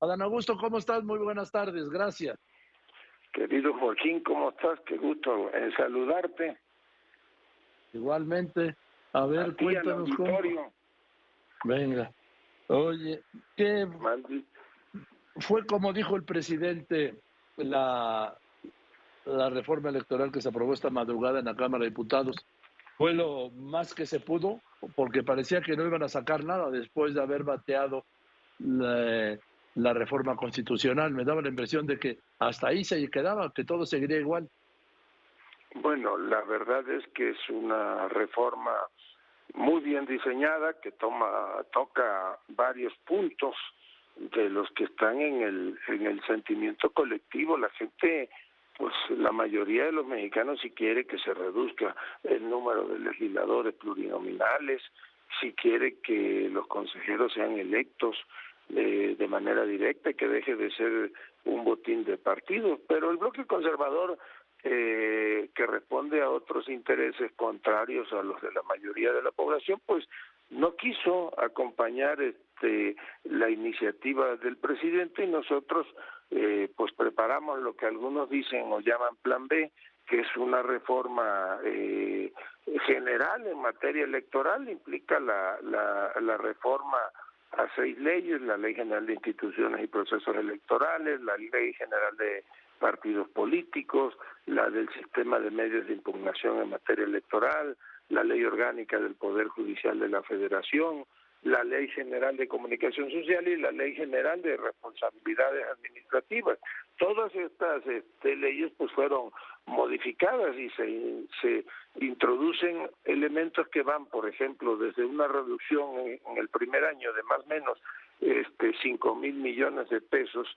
Adán Augusto, ¿cómo estás? Muy buenas tardes, gracias. Querido Joaquín, ¿cómo estás? Qué gusto en saludarte. Igualmente. A ver, cuéntanos cómo. Venga. Oye, ¿qué fue como dijo el presidente la, la reforma electoral que se aprobó esta madrugada en la Cámara de Diputados? Fue lo más que se pudo, porque parecía que no iban a sacar nada después de haber bateado la, la reforma constitucional. Me daba la impresión de que hasta ahí se quedaba, que todo seguiría igual. Bueno, la verdad es que es una reforma muy bien diseñada que toma toca varios puntos de los que están en el en el sentimiento colectivo la gente pues la mayoría de los mexicanos si quiere que se reduzca el número de legisladores plurinominales si quiere que los consejeros sean electos de, manera directa y que deje de ser un botín de partidos. Pero el bloque conservador eh, que responde a otros intereses contrarios a los de la mayoría de la población, pues no quiso acompañar este, la iniciativa del presidente y nosotros eh, pues preparamos lo que algunos dicen o llaman plan B, que es una reforma eh, general en materia electoral, implica la, la, la reforma a seis leyes, la Ley General de Instituciones y Procesos Electorales, la Ley General de partidos políticos, la del sistema de medios de impugnación en materia electoral, la ley orgánica del Poder Judicial de la Federación, la ley general de comunicación social y la ley general de responsabilidades administrativas. Todas estas este, leyes pues fueron modificadas y se, se introducen elementos que van, por ejemplo, desde una reducción en, el primer año de más o menos este, cinco mil millones de pesos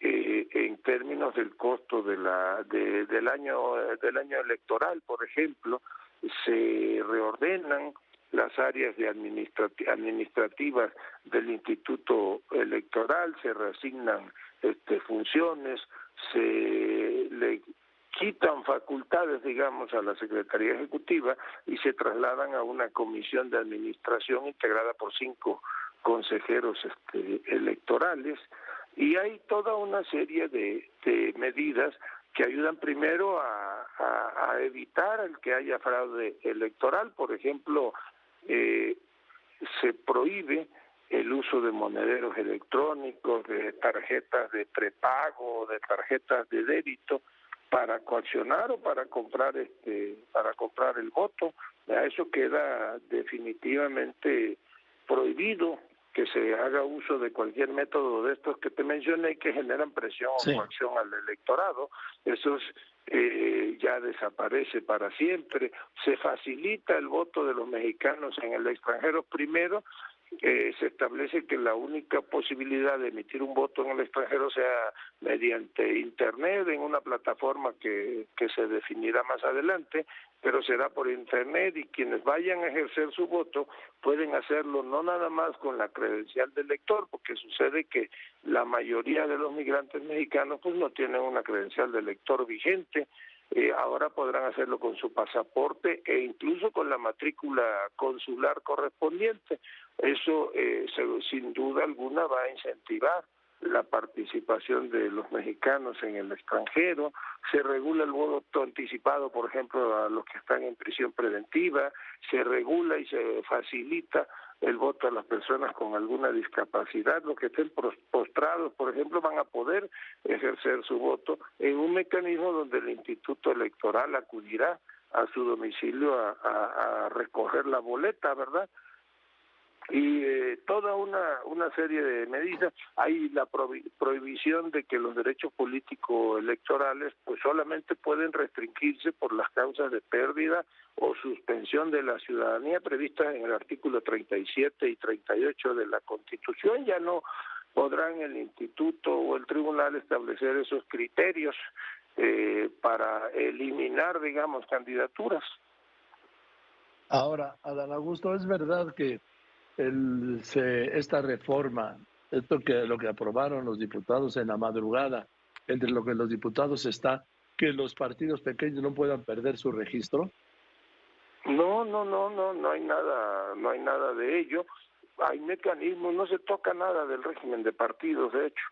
eh, en términos del costo de la de, del año del año electoral por ejemplo se reordenan las áreas de administrativas del instituto electoral se reasignan este funciones se le quitan facultades, digamos, a la Secretaría Ejecutiva y se trasladan a una comisión de administración integrada por cinco consejeros este, electorales y hay toda una serie de, medidas que ayudan primero a, evitar el que haya fraude electoral. Por ejemplo, eh, se prohíbe el uso de monederos electrónicos, de tarjetas de prepago, de tarjetas de débito para coaccionar o para comprar este para comprar el voto. Eso queda definitivamente prohibido que se haga uso de cualquier método de estos que te mencioné que generan presión o coacción al electorado. Eso eh, ya desaparece para siempre. Se facilita el voto de los mexicanos en el extranjero primero eh, se establece que la única posibilidad de emitir un voto en el extranjero sea mediante Internet, en una plataforma que, que se definirá más adelante, pero será por Internet y quienes vayan a ejercer su voto pueden hacerlo no nada más con la credencial del elector, porque sucede que la mayoría de los migrantes mexicanos pues no tienen una credencial de elector vigente, eh, ahora podrán hacerlo con su pasaporte e incluso con la matrícula consular correspondiente. Eso, eh, sin duda alguna, va a incentivar la participación de los mexicanos en el extranjero, se regula el voto anticipado, por ejemplo, a los que están en prisión preventiva, se regula y se facilita el voto a las personas con alguna discapacidad, los que estén postrados, por ejemplo, van a poder ejercer su voto en un mecanismo donde el Instituto Electoral acudirá a su domicilio a, a, recoger la boleta, ¿verdad? Y eh, toda una, una serie de medidas. Hay la prohibición de que los derechos políticos electorales pues solamente pueden restringirse por las causas de pérdida o suspensión de la ciudadanía previstas en el artículo 37 y 38 de la Constitución. Ya no podrán el instituto o el tribunal establecer esos criterios eh, para eliminar, digamos, candidaturas. Ahora, Adán Augusto, es verdad que el, se, esta reforma, esto que lo que aprobaron los diputados en la madrugada, entre lo que los diputados está que los partidos pequeños no puedan perder su registro? No, no, no, no, no hay nada, no hay nada de ello. Hay mecanismos, no se toca nada del régimen de partidos, de hecho.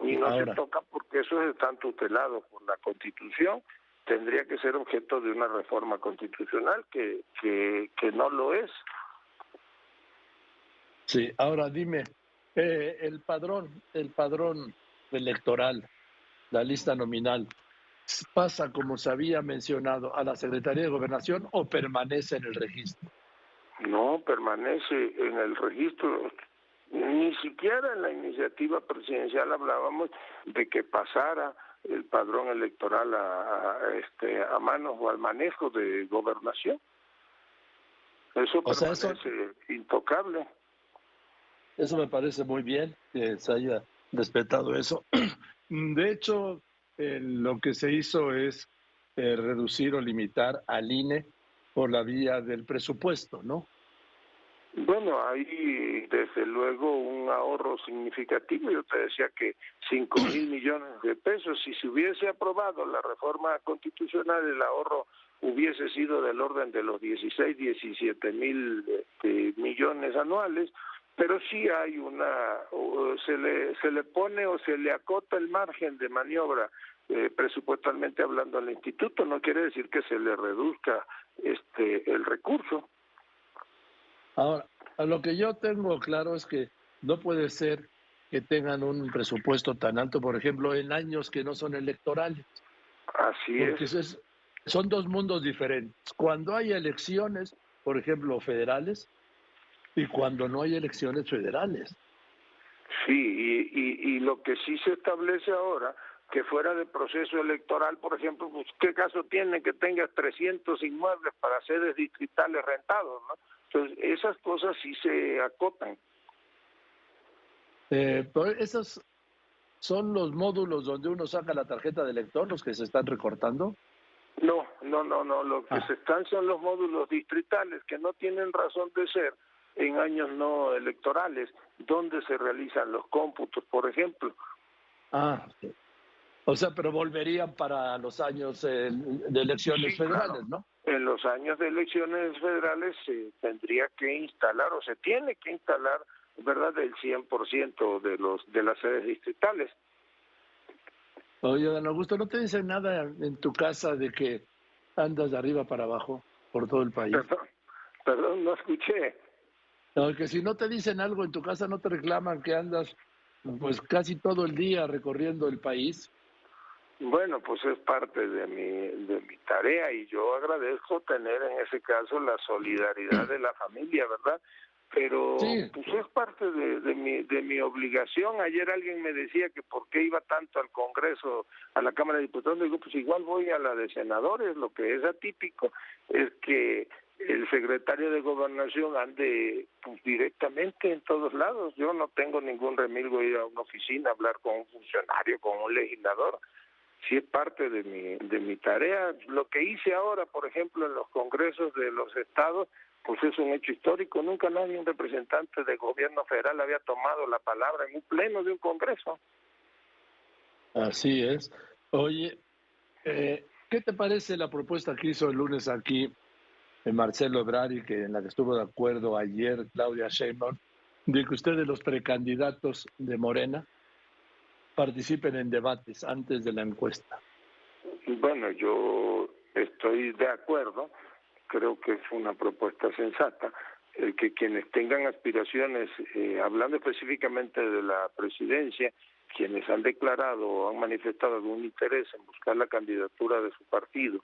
Y no se toca porque esos están tutelados por la Constitución. Tendría que ser objeto de una reforma constitucional que, que, que no lo es. Sí, ahora dime, eh, el padrón, el padrón electoral, la lista nominal, ¿pasa como se había mencionado a la Secretaría de Gobernación o permanece en el registro? No, permanece en el registro. Ni siquiera en la iniciativa presidencial hablábamos de que pasara el padrón electoral a, este a manos o al manejo de gobernación. Eso permanece intocable. Eso me parece muy bien que se haya respetado eso. De hecho, lo que se hizo es eh, reducir o limitar al INE por la vía del presupuesto, ¿no? Bueno, hay desde luego un ahorro significativo. Yo te decía que 5 mil millones de pesos. Si se hubiese aprobado la reforma constitucional, el ahorro hubiese sido del orden de los 16, 17 mil este, millones anuales. Pero sí hay una, se le, se le pone o se le acota el margen de maniobra eh, presupuestalmente hablando al instituto. No quiere decir que se le reduzca este el recurso. Ahora, lo que yo tengo claro es que no puede ser que tengan un presupuesto tan alto, por ejemplo, en años que no son electorales. Así Porque es. son dos mundos diferentes. Cuando hay elecciones, por ejemplo, federales, y cuando no hay elecciones federales. Sí, y, y, lo que sí se establece ahora, que fuera de proceso electoral, por ejemplo, pues, ¿qué caso tiene que tenga 300 inmuebles para sedes distritales rentados? ¿no? Entonces, esas cosas sí se acotan. Eh, ¿Esos son los módulos donde uno saca la tarjeta de lector, los que se están recortando? No, no, no, no. Lo que ah. se están son los módulos distritales que no tienen razón de ser en años no electorales, donde se realizan los cómputos, por ejemplo. Ah, o sea, pero volverían para los años eh, de elecciones federales, ¿no? en los años de elecciones federales se tendría que instalar o se tiene que instalar, ¿verdad?, el 100% de los de las sedes distritales. Oye, don Augusto, ¿no te dicen nada en tu casa de que andas de arriba para abajo por todo el país? Perdón, no escuché. No, que si no te dicen algo en tu casa, no te reclaman que andas pues casi todo el día recorriendo el país. Bueno, pues es parte de mi, de mi tarea y yo agradezco tener en ese caso la solidaridad de la familia, ¿verdad? Pero pues es parte de, de, mi, de mi obligación. Ayer alguien me decía que por qué iba tanto al Congreso, a la Cámara de Diputados. Digo, pues igual voy a la de senadores. Lo que es atípico es que el secretario de Gobernación ande pues, directamente en todos lados. Yo no tengo ningún remilgo ir a una oficina a hablar con un funcionario, con un legislador sí es parte de mi, de mi tarea. Lo que hice ahora, por ejemplo, en los congresos de los estados, pues es un hecho histórico. Nunca nadie, un representante del gobierno federal había tomado la palabra en un pleno de un congreso. Así es. Oye, eh, ¿qué te parece la propuesta que hizo el lunes aquí Marcelo Ebrard y que en la que estuvo de acuerdo ayer Claudia Sheinbaum, de que ustedes los precandidatos de Morena participen en debates antes de la encuesta? Bueno, yo estoy de acuerdo, creo que es una propuesta sensata, el que quienes tengan aspiraciones, eh, hablando específicamente de la presidencia, quienes han declarado o han manifestado algún interés en buscar la candidatura de su partido,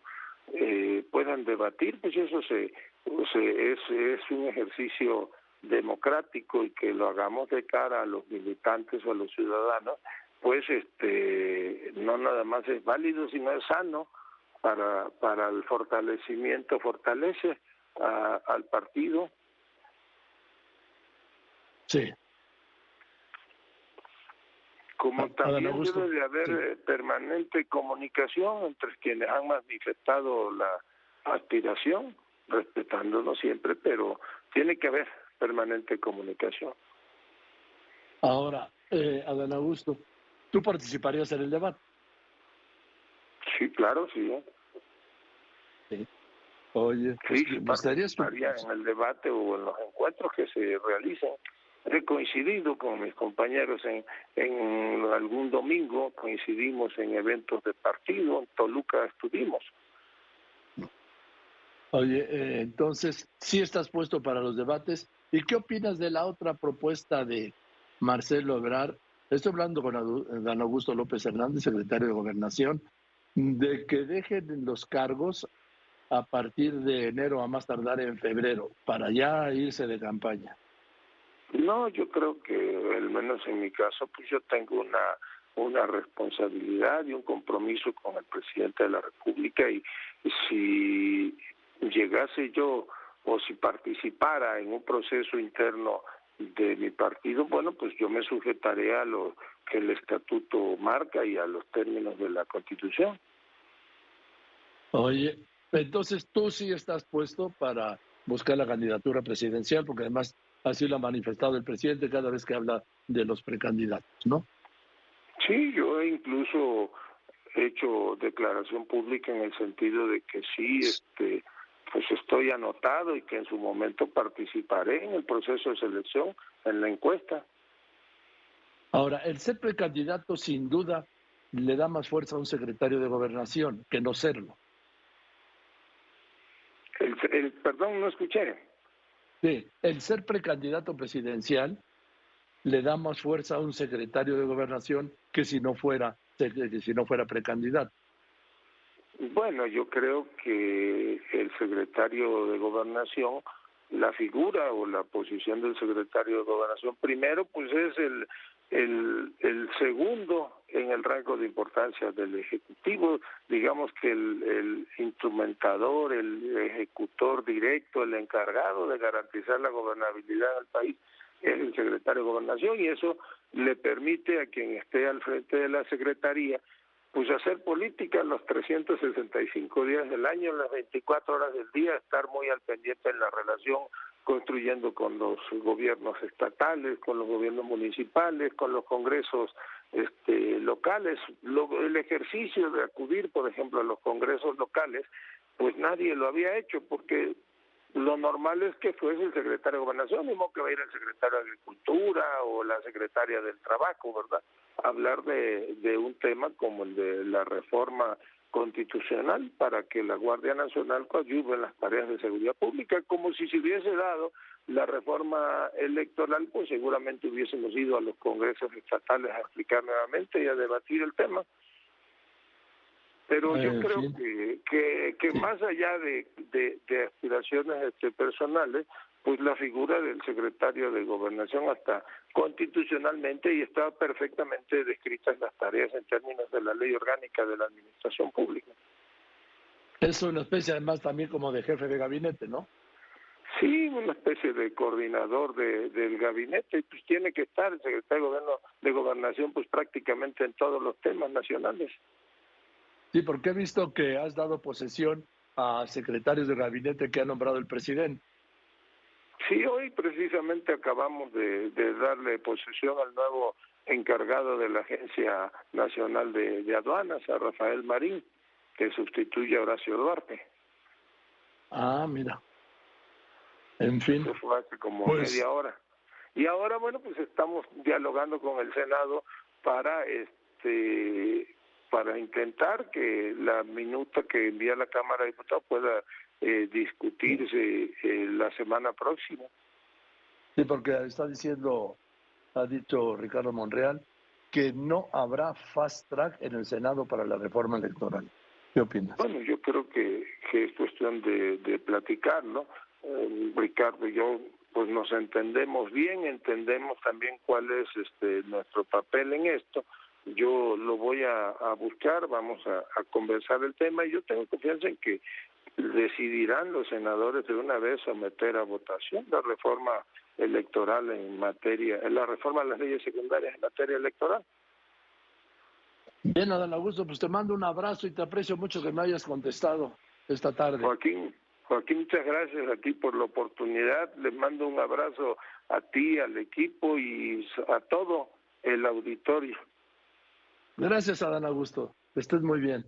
eh, puedan debatir, pues eso se, es, es un ejercicio democrático y que lo hagamos de cara a los militantes o a los ciudadanos pues este no nada más es válido sino es sano para para el fortalecimiento fortalece al partido. Sí como también debe de haber eh, permanente comunicación entre quienes han manifestado la aspiración respetándonos siempre pero tiene que haber permanente comunicación ahora eh, Adán Augusto ¿Tú participarías en el debate? Sí, claro, sí. Sí. Oye, pues, sí, participaría en el debate o en los encuentros que se realicen he coincidido con mis compañeros en, algún domingo, coincidimos en eventos de partido, en Toluca estuvimos. Oye, eh, entonces, sí estás puesto para los debates. ¿Y qué opinas de la otra propuesta de Marcelo Ebrard? Estoy hablando con Dan Augusto López Hernández, secretario de Gobernación, de que dejen los cargos a partir de enero a más tardar en febrero, para ya irse de campaña. No, yo creo que, al menos en mi caso, pues yo tengo una una responsabilidad y un compromiso con el presidente de la República y si llegase yo o si participara en un proceso interno de mi partido, bueno, pues yo me sujetaré a lo que el estatuto marca y a los términos de la Constitución. Oye, entonces tú sí estás puesto para buscar la candidatura presidencial, porque además así lo ha manifestado el presidente cada vez que habla de los precandidatos, ¿no? Sí, yo he incluso hecho declaración pública en el sentido de que sí, este, pues estoy anotado y que en su momento participaré en el proceso de selección, en la encuesta. Ahora, el ser precandidato sin duda le da más fuerza a un secretario de gobernación que no serlo. El, perdón, no escuché. El ser precandidato presidencial le da más fuerza a un secretario de gobernación que si no fuera si no fuera precandidato. Bueno, yo creo que el secretario de gobernación, la figura o la posición del secretario de gobernación, primero pues es el, el segundo en el rango de importancia del Ejecutivo, digamos que el, instrumentador, el ejecutor directo, el encargado de garantizar la gobernabilidad del país es el secretario de gobernación y eso le permite a quien esté al frente de la secretaría pues hacer política los 365 días del año, las 24 horas del día, estar muy al pendiente en la relación, construyendo con los gobiernos estatales, con los gobiernos municipales, con los congresos este, locales. el ejercicio de acudir, por ejemplo, a los congresos locales, pues nadie lo había hecho porque lo normal es que fuese el secretario de Gobernación, mismo que va a ir el secretario de Agricultura o la secretaria del Trabajo, ¿verdad? hablar de, de un tema como el de la reforma constitucional para que la Guardia Nacional coadyuve en las tareas de seguridad pública, como si se hubiese dado la reforma electoral, pues seguramente hubiésemos ido a los congresos estatales a explicar nuevamente y a debatir el tema. Pero yo creo que, que, que más allá de, de, de aspiraciones este, personales, pues la figura del secretario de gobernación hasta constitucionalmente y está perfectamente descrita en las tareas en términos de la ley orgánica de la administración pública. Es una especie además también como de jefe de gabinete, ¿no? Sí, una especie de coordinador de, del gabinete, pues tiene que estar el secretario de, de gobernación pues prácticamente en todos los temas nacionales. Sí, porque he visto que has dado posesión a secretarios de gabinete que ha nombrado el presidente. Sí, hoy precisamente acabamos de, darle posesión al nuevo encargado de la Agencia Nacional de, Aduanas, a Rafael Marín, que sustituye a Horacio Duarte. Ah, mira. En fin. Eso fue hace como pues media hora. Y ahora, bueno, pues estamos dialogando con el Senado para este para intentar que la minuta que envía la Cámara de Diputados pueda eh, discutirse eh, la semana próxima. Sí, porque está diciendo, ha dicho Ricardo Monreal, que no habrá fast track en el Senado para la reforma electoral. ¿Qué opinas? Bueno, yo creo que, que es cuestión de, de platicar, ¿no? Eh, Ricardo y yo pues nos entendemos bien, entendemos también cuál es este nuestro papel en esto. Yo lo voy a, a buscar, vamos a, a, conversar el tema y yo tengo confianza en que decidirán los senadores de una vez someter a votación la reforma electoral en materia, la reforma de las leyes secundarias en materia electoral. Bien, Adán Augusto, pues te mando un abrazo y te aprecio mucho que me hayas contestado esta tarde. Joaquín, Joaquín, muchas gracias a ti por la oportunidad. Les mando un abrazo a ti, al equipo y a todo el auditorio. Gracias, Adán Augusto. Estés muy bien.